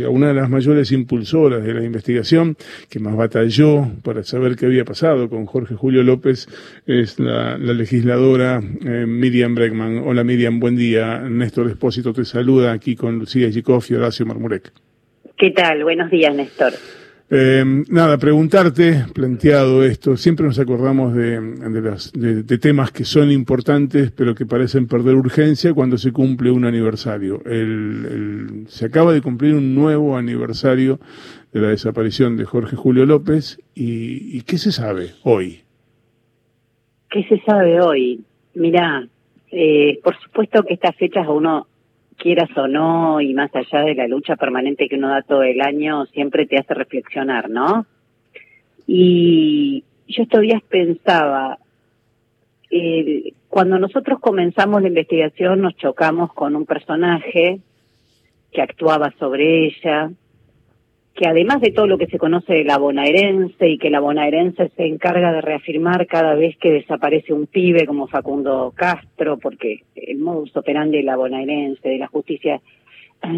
una de las mayores impulsoras de la investigación, que más batalló para saber qué había pasado con Jorge Julio López, es la, legisladora eh, Miriam Bregman. Hola Miriam, buen día. Néstor Espósito te saluda aquí con Lucía Yikov y Horacio Marmurek. ¿Qué tal? Buenos días, Néstor. Eh, nada, preguntarte, planteado esto, siempre nos acordamos de, temas que son importantes, pero que parecen perder urgencia cuando se cumple un aniversario. Se acaba de cumplir un nuevo aniversario de la desaparición de Jorge Julio López, y, ¿qué se sabe hoy? ¿Qué se sabe hoy? Mirá, eh, por supuesto que estas fechas a uno quieras o no, y más allá de la lucha permanente que uno da todo el año, siempre te hace reflexionar, ¿no? Y yo estos días pensaba, eh, cuando nosotros comenzamos la investigación nos chocamos con un personaje que actuaba sobre ella, que además de todo lo que se conoce de la bonaerense y que la bonaerense se encarga de reafirmar cada vez que desaparece un pibe como Facundo Castro, porque el modus operandi de la bonaerense, de la justicia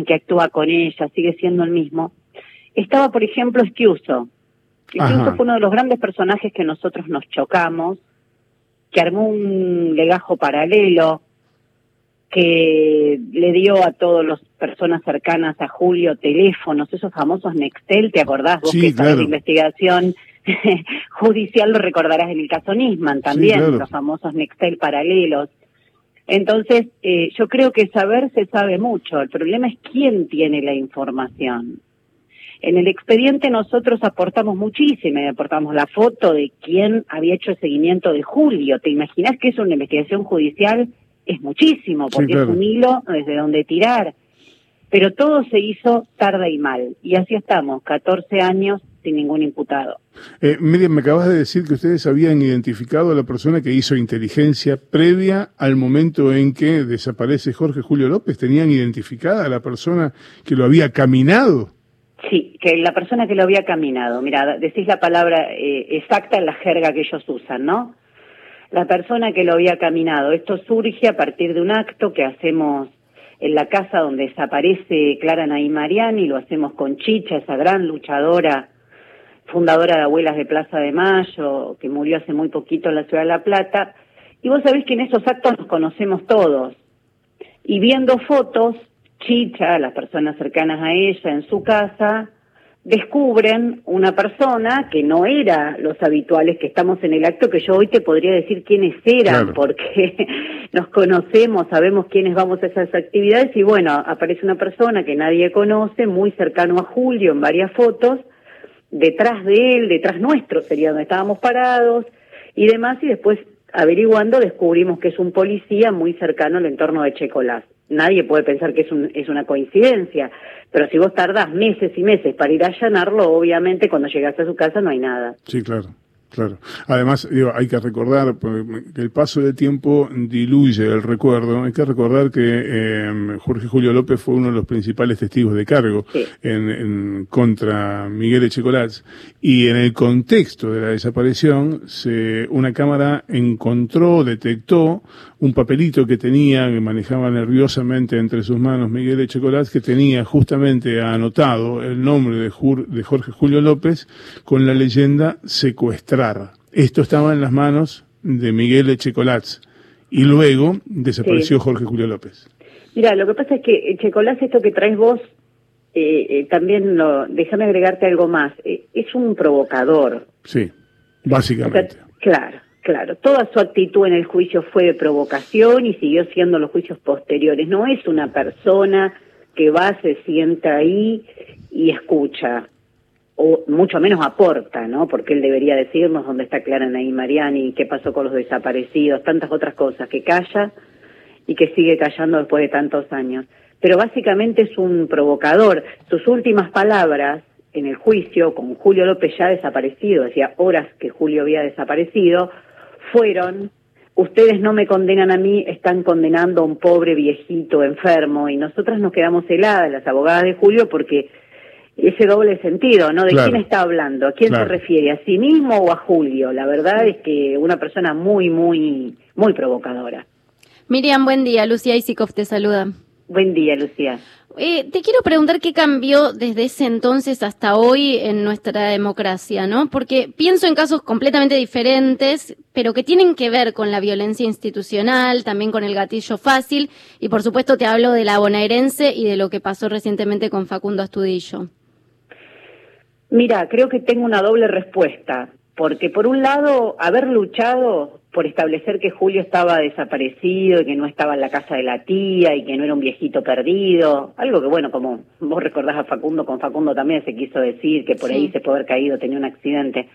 que actúa con ella, sigue siendo el mismo. Estaba, por ejemplo, Esquiuso. Esquiuso fue uno de los grandes personajes que nosotros nos chocamos, que armó un legajo paralelo, que le dio a todas las personas cercanas a Julio teléfonos, esos famosos Nextel, ¿te acordás vos que claro. de investigación judicial lo recordarás en el caso Nisman también, los famosos Nextel paralelos. Entonces, eh, yo creo que saber se sabe mucho, el problema es quién tiene la información. En el expediente nosotros aportamos muchísimo, aportamos la foto de quién había hecho el seguimiento de Julio. ¿Te imaginas que es una investigación judicial? Es muchísimo, porque es un hilo desde donde tirar. Pero todo se hizo tarde y mal. Y así estamos, 14 años sin ningún imputado. Eh, Miriam, me acabas de decir que ustedes habían identificado a la persona que hizo inteligencia previa al momento en que desaparece Jorge Julio López. ¿Tenían identificada a la persona que lo había caminado? Sí, que la persona que lo había caminado. Mira, decís la palabra eh, exacta en la jerga que ellos usan, ¿no? La persona que lo había caminado. Esto surge a partir de un acto que hacemos en la casa donde desaparece Clara Naí Mariani, lo hacemos con Chicha, esa gran luchadora, fundadora de Abuelas de Plaza de Mayo, que murió hace muy poquito en la ciudad de La Plata. Y vos sabés que en esos actos nos conocemos todos. Y viendo fotos, Chicha, las personas cercanas a ella en su casa, descubren una persona que no era los habituales que estamos en el acto, que yo hoy te podría decir quiénes eran, porque nos conocemos, sabemos quiénes vamos a esas actividades y bueno, aparece una persona que nadie conoce, muy cercano a Julio en varias fotos, detrás de él, detrás nuestro sería donde estábamos parados y demás, y después averiguando descubrimos que es un policía muy cercano al entorno de Checolás nadie puede pensar que es, un, es una coincidencia, pero si vos tardás meses y meses para ir a allanarlo, obviamente cuando llegas a su casa no hay nada. Sí, claro. Claro. Además, digo, hay que recordar que el paso del tiempo diluye el recuerdo. Hay que recordar que eh, Jorge Julio López fue uno de los principales testigos de cargo en, en, contra Miguel Echecolás. Y en el contexto de la desaparición, se, una cámara encontró, detectó un papelito que tenía, que manejaba nerviosamente entre sus manos Miguel Echecolás, que tenía justamente anotado el nombre de, de Jorge Julio López con la leyenda secuestrada esto estaba en las manos de Miguel Echecolaz y luego desapareció Jorge Julio López. Mira, lo que pasa es que Echecolaz, esto que traes vos, eh, eh, también lo, déjame agregarte algo más, eh, es un provocador. Sí, básicamente. claro, claro. Toda su actitud en el juicio fue de provocación y siguió siendo los juicios posteriores. No es una persona que va, se sienta ahí y escucha o mucho menos aporta, ¿no? Porque él debería decirnos dónde está Clara Naí Mariani, qué pasó con los desaparecidos, tantas otras cosas, que calla y que sigue callando después de tantos años. Pero básicamente es un provocador. Sus últimas palabras en el juicio, con Julio López ya desaparecido, decía horas que Julio había desaparecido, fueron, ustedes no me condenan a mí, están condenando a un pobre viejito enfermo, y nosotras nos quedamos heladas, las abogadas de Julio, porque ese doble sentido, ¿no? ¿De quién está hablando? ¿A quién se refiere? ¿A sí mismo o a Julio? La verdad es que una persona muy, muy, muy provocadora. Miriam, buen día. Lucía Isikov te saluda. Buen día, Lucía. Eh, te quiero preguntar qué cambió desde ese entonces hasta hoy en nuestra democracia, ¿no? Porque pienso en casos completamente diferentes, pero que tienen que ver con la violencia institucional, también con el gatillo fácil, y por supuesto te hablo de la bonaerense y de lo que pasó recientemente con Facundo Astudillo. Mira, creo que tengo una doble respuesta, porque por un lado, haber luchado por establecer que Julio estaba desaparecido y que no estaba en la casa de la tía y que no era un viejito perdido, algo que bueno, como vos recordás a Facundo, con Facundo también se quiso decir que por ahí se puede haber caído, tenía un accidente.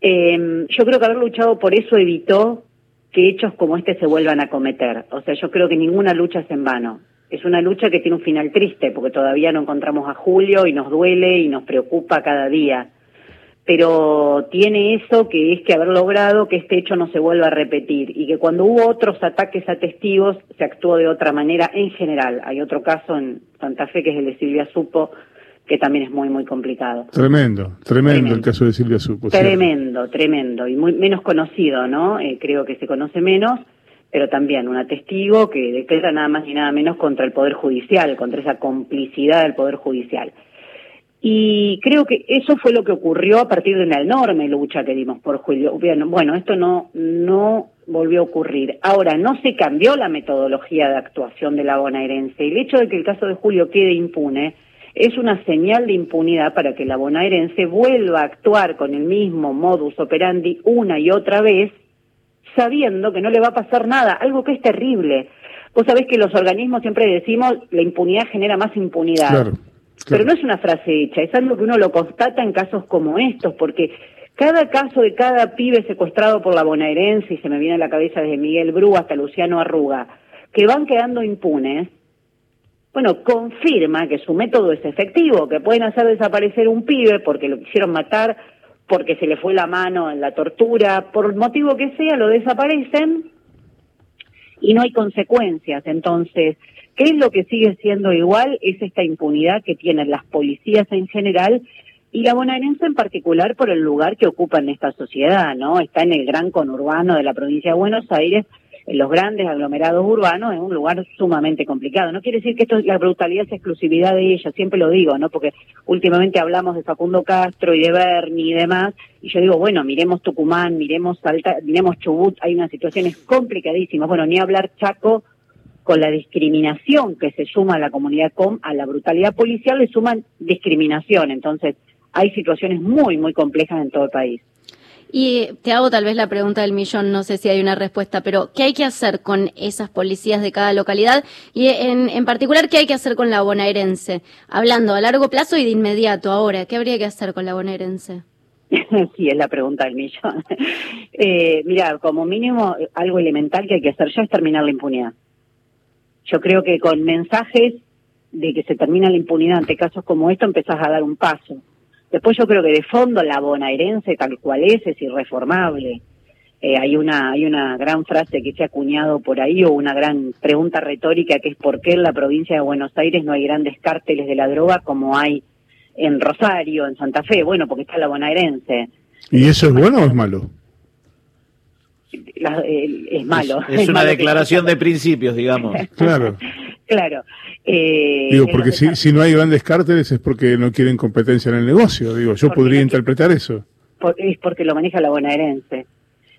Eh, yo creo que haber luchado por eso evitó que hechos como este se vuelvan a cometer. O sea, yo creo que ninguna lucha es en vano. Es una lucha que tiene un final triste porque todavía no encontramos a Julio y nos duele y nos preocupa cada día pero tiene eso que es que haber logrado que este hecho no se vuelva a repetir y que cuando hubo otros ataques a testigos se actuó de otra manera en general. Hay otro caso en Santa Fe que es el de Silvia Supo que también es muy muy complicado. Tremendo, tremendo, el caso de Silvia Supo. Tremendo, tremendo y muy menos conocido, ¿no? Eh, creo que se conoce menos, pero también un testigo que declara nada más ni nada menos contra el Poder Judicial, contra esa complicidad del Poder Judicial. Y creo que eso fue lo que ocurrió a partir de una enorme lucha que dimos por Julio. Bueno, esto no, no volvió a ocurrir. Ahora, no se cambió la metodología de actuación de la bonaerense. El hecho de que el caso de Julio quede impune es una señal de impunidad para que la bonaerense vuelva a actuar con el mismo modus operandi una y otra vez, sabiendo que no le va a pasar nada, algo que es terrible. Vos sabés que los organismos siempre decimos la impunidad genera más impunidad. Claro. Pero no es una frase hecha, es algo que uno lo constata en casos como estos, porque cada caso de cada pibe secuestrado por la bonaerense, y se me viene a la cabeza desde Miguel Bru hasta Luciano Arruga, que van quedando impunes, bueno, confirma que su método es efectivo, que pueden hacer desaparecer un pibe porque lo quisieron matar, porque se le fue la mano en la tortura, por motivo que sea, lo desaparecen y no hay consecuencias. Entonces, ¿Qué es lo que sigue siendo igual? Es esta impunidad que tienen las policías en general y la bonaerense en particular por el lugar que ocupa en esta sociedad, ¿no? Está en el gran conurbano de la provincia de Buenos Aires, en los grandes aglomerados urbanos, es un lugar sumamente complicado. No quiere decir que esto la brutalidad es exclusividad de ella, siempre lo digo, ¿no? Porque últimamente hablamos de Facundo Castro y de Berni y demás, y yo digo, bueno, miremos Tucumán, miremos Salta, miremos Chubut, hay unas situaciones complicadísimas. Bueno, ni hablar Chaco, con la discriminación que se suma a la comunidad com, a la brutalidad policial le suman discriminación. Entonces, hay situaciones muy, muy complejas en todo el país. Y te hago tal vez la pregunta del millón, no sé si hay una respuesta, pero ¿qué hay que hacer con esas policías de cada localidad? Y en, en particular, ¿qué hay que hacer con la bonaerense? Hablando a largo plazo y de inmediato ahora, ¿qué habría que hacer con la bonaerense? sí, es la pregunta del millón. eh, mira, como mínimo, algo elemental que hay que hacer ya es terminar la impunidad. Yo creo que con mensajes de que se termina la impunidad ante casos como esto empezás a dar un paso. Después yo creo que de fondo la bonaerense tal cual es es irreformable. Eh, hay una hay una gran frase que se ha acuñado por ahí o una gran pregunta retórica que es por qué en la provincia de Buenos Aires no hay grandes cárteles de la droga como hay en Rosario, en Santa Fe. Bueno, porque está la bonaerense. ¿Y eso es bueno o es malo? es malo. Es, una declaración de principios, digamos. Claro. Claro. Eh, digo, porque si, si, no hay grandes cárteles es porque no quieren competencia en el negocio. Digo, yo podría interpretar eso. es porque lo maneja la bonaerense.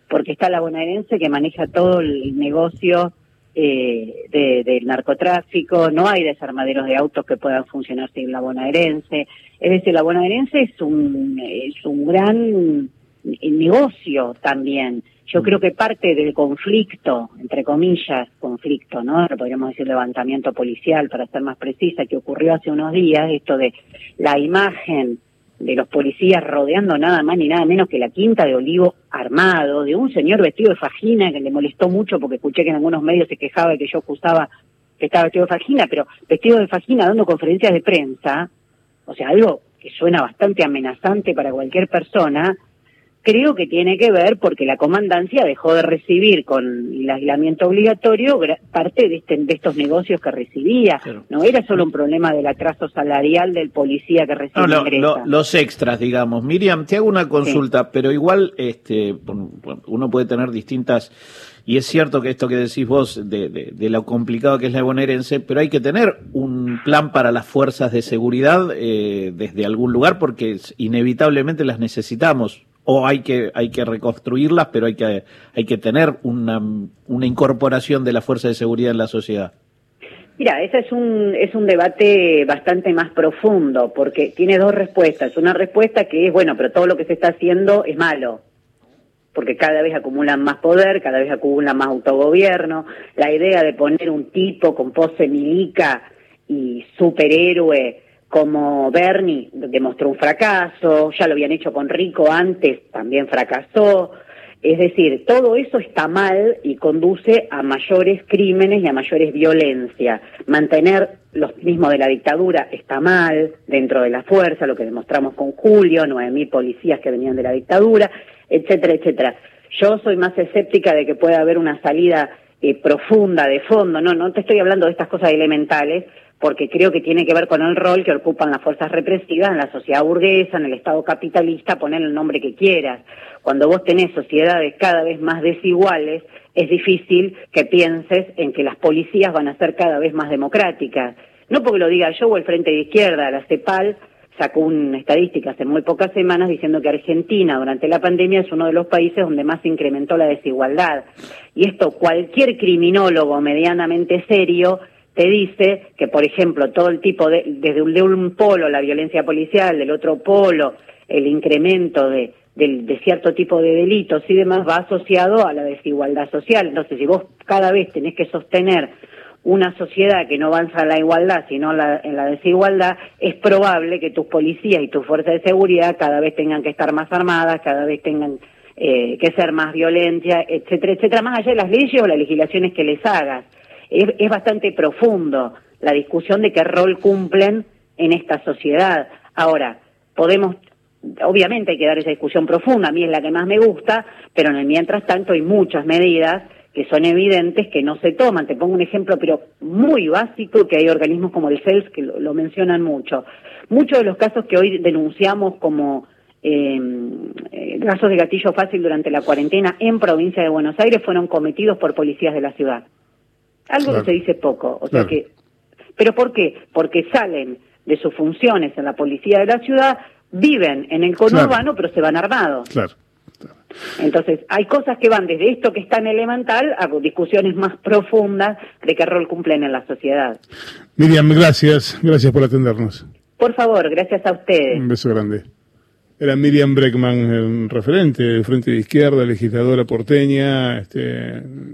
Porque está la bonaerense que maneja todo el negocio eh, del narcotráfico, no hay desarmaderos de autos que puedan funcionar sin la bonaerense. Es decir, la bonaerense es un, es un gran negocio también. Yo creo que parte del conflicto, entre comillas, conflicto, ¿no? Podríamos decir levantamiento policial, para ser más precisa, que ocurrió hace unos días, esto de la imagen de los policías rodeando nada más ni nada menos que la quinta de Olivo armado, de un señor vestido de fajina que le molestó mucho porque escuché que en algunos medios se quejaba de que yo acusaba que estaba vestido de fajina, pero vestido de fajina dando conferencias de prensa, o sea, algo que suena bastante amenazante para cualquier persona, creo que tiene que ver porque la comandancia dejó de recibir con el aislamiento obligatorio parte de, este, de estos negocios que recibía. No era solo un problema del atraso salarial del policía que recibía no, los extras, digamos. Miriam, te hago una consulta, pero igual este, uno puede tener distintas y es cierto que esto que decís vos de, de, lo complicado que es la bonaerense, pero hay que tener un plan para las fuerzas de seguridad eh, desde algún lugar porque inevitablemente las necesitamos o hay que hay que reconstruirlas, pero hay que hay que tener una, una incorporación de la fuerza de seguridad en la sociedad. Mira, ese es un es un debate bastante más profundo porque tiene dos respuestas. Una respuesta que es bueno, pero todo lo que se está haciendo es malo porque cada vez acumulan más poder, cada vez acumulan más autogobierno. La idea de poner un tipo con pose milica y superhéroe como Bernie demostró un fracaso, ya lo habían hecho con Rico antes, también fracasó. Es decir, todo eso está mal y conduce a mayores crímenes y a mayores violencia. Mantener los mismos de la dictadura está mal dentro de la fuerza, lo que demostramos con Julio, nueve mil policías que venían de la dictadura, etcétera, etcétera. Yo soy más escéptica de que pueda haber una salida eh, profunda, de fondo, no, no te estoy hablando de estas cosas elementales, porque creo que tiene que ver con el rol que ocupan las fuerzas represivas en la sociedad burguesa, en el Estado capitalista, poner el nombre que quieras. Cuando vos tenés sociedades cada vez más desiguales, es difícil que pienses en que las policías van a ser cada vez más democráticas. No porque lo diga yo o el Frente de Izquierda, la CEPAL sacó una estadística hace muy pocas semanas diciendo que Argentina durante la pandemia es uno de los países donde más se incrementó la desigualdad. Y esto cualquier criminólogo medianamente serio te dice que, por ejemplo, todo el tipo de, desde un, de un polo la violencia policial, del otro polo el incremento de, cierto tipo de delitos y demás va asociado a la desigualdad social. Entonces, si vos cada vez tenés que sostener una sociedad que no avanza a la igualdad, sino en la desigualdad, es probable que tus policías y tus fuerzas de seguridad cada vez tengan que estar más armadas, cada vez tengan eh, que ser más violencia, etcétera, etcétera, más allá de las leyes o las legislaciones que les hagas es, bastante profundo la discusión de qué rol cumplen en esta sociedad. Ahora, podemos, obviamente hay que dar esa discusión profunda, a mí es la que más me gusta, pero en el mientras tanto hay muchas medidas que son evidentes que no se toman. Te pongo un ejemplo, pero muy básico, que hay organismos como el CELS que lo, mencionan mucho. Muchos de los casos que hoy denunciamos como em, eh, casos de gatillo fácil durante la cuarentena en provincia de Buenos Aires fueron cometidos por policías de la ciudad. Algo que se dice poco, o sea que, pero ¿por qué? Porque salen de sus funciones en la policía de la ciudad, viven en el conurbano, pero se van armados. Claro. Entonces, hay cosas que van desde esto que es tan elemental a discusiones más profundas de qué rol cumplen en la sociedad. Miriam, gracias, gracias por atendernos. Por favor, gracias a ustedes. Un beso grande. Era Miriam Breckman, referente del Frente de Izquierda, legisladora porteña, este,